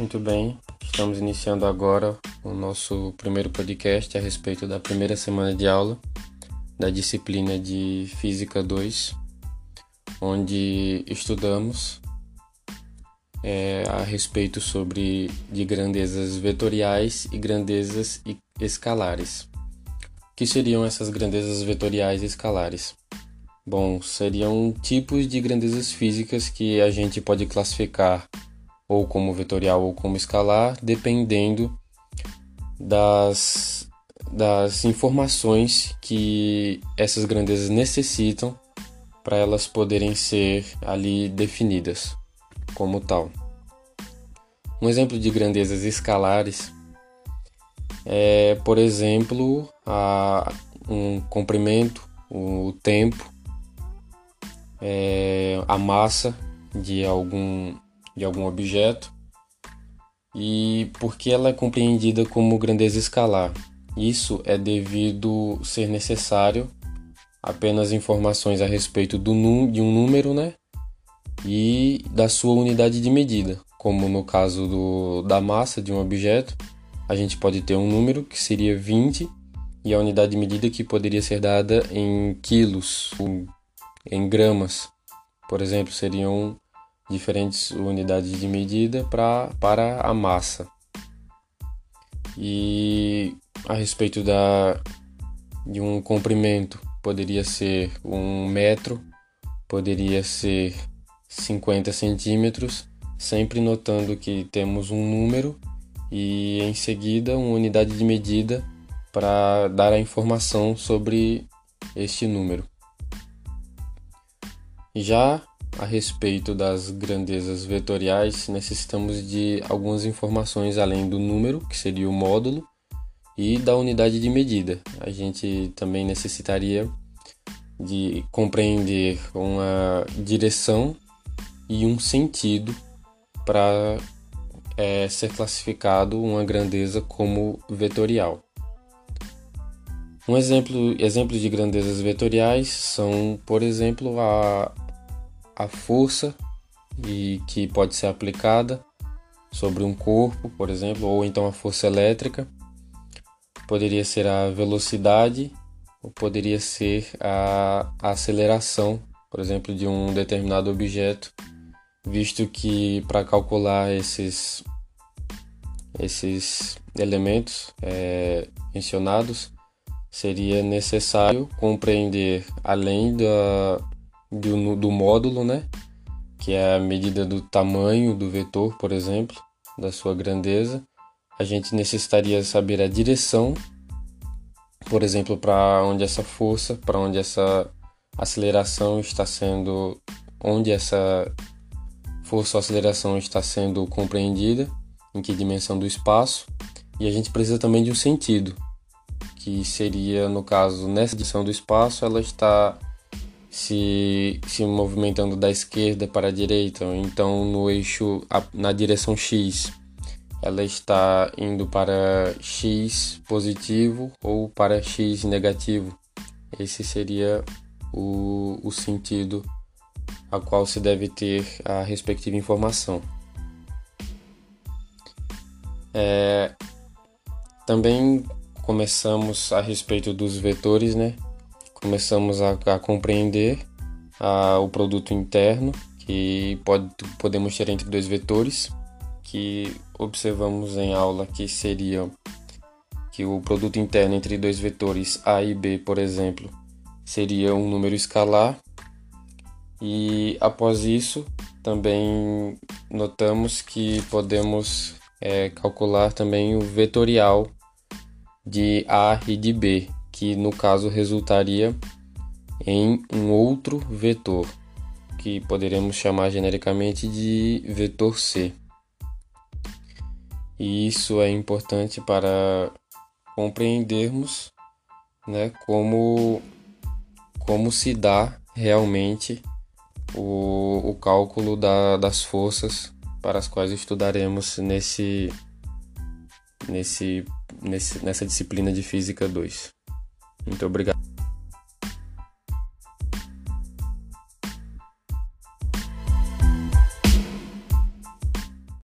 Muito bem, estamos iniciando agora o nosso primeiro podcast a respeito da primeira semana de aula da disciplina de Física 2, onde estudamos é, a respeito sobre de grandezas vetoriais e grandezas escalares. O que seriam essas grandezas vetoriais e escalares? Bom, seriam tipos de grandezas físicas que a gente pode classificar ou como vetorial ou como escalar, dependendo das, das informações que essas grandezas necessitam para elas poderem ser ali definidas como tal. Um exemplo de grandezas escalares é, por exemplo, a, um comprimento, o tempo, é, a massa de algum de algum objeto e porque ela é compreendida como grandeza escalar. Isso é devido ser necessário apenas informações a respeito do de um número, né? E da sua unidade de medida, como no caso do, da massa de um objeto, a gente pode ter um número que seria 20 e a unidade de medida que poderia ser dada em quilos, em gramas, por exemplo, seriam diferentes unidades de medida pra, para a massa. E a respeito da, de um comprimento, poderia ser um metro, poderia ser 50 centímetros, sempre notando que temos um número e em seguida uma unidade de medida para dar a informação sobre este número. Já a respeito das grandezas vetoriais, necessitamos de algumas informações além do número, que seria o módulo, e da unidade de medida. A gente também necessitaria de compreender uma direção e um sentido para é, ser classificado uma grandeza como vetorial. Um exemplo, exemplos de grandezas vetoriais são, por exemplo, a a força e que pode ser aplicada sobre um corpo, por exemplo, ou então a força elétrica. Poderia ser a velocidade ou poderia ser a aceleração, por exemplo, de um determinado objeto, visto que para calcular esses esses elementos é, mencionados seria necessário compreender além da do, do módulo, né? Que é a medida do tamanho do vetor, por exemplo, da sua grandeza. A gente necessitaria saber a direção, por exemplo, para onde essa força, para onde essa aceleração está sendo, onde essa força ou aceleração está sendo compreendida, em que dimensão do espaço. E a gente precisa também de um sentido, que seria, no caso, nessa dimensão do espaço, ela está se, se movimentando da esquerda para a direita, então no eixo na direção X ela está indo para X positivo ou para X negativo. Esse seria o, o sentido a qual se deve ter a respectiva informação. É, também começamos a respeito dos vetores, né? Começamos a, a compreender a, o produto interno que pode, podemos ter entre dois vetores que observamos em aula que seriam que o produto interno entre dois vetores a e b, por exemplo, seria um número escalar. E após isso, também notamos que podemos é, calcular também o vetorial de A e de B, que no caso resultaria em um outro vetor, que poderemos chamar genericamente de vetor C. E isso é importante para compreendermos né, como, como se dá realmente o, o cálculo da, das forças para as quais estudaremos nesse, nesse, nesse, nessa disciplina de Física 2. Muito obrigado.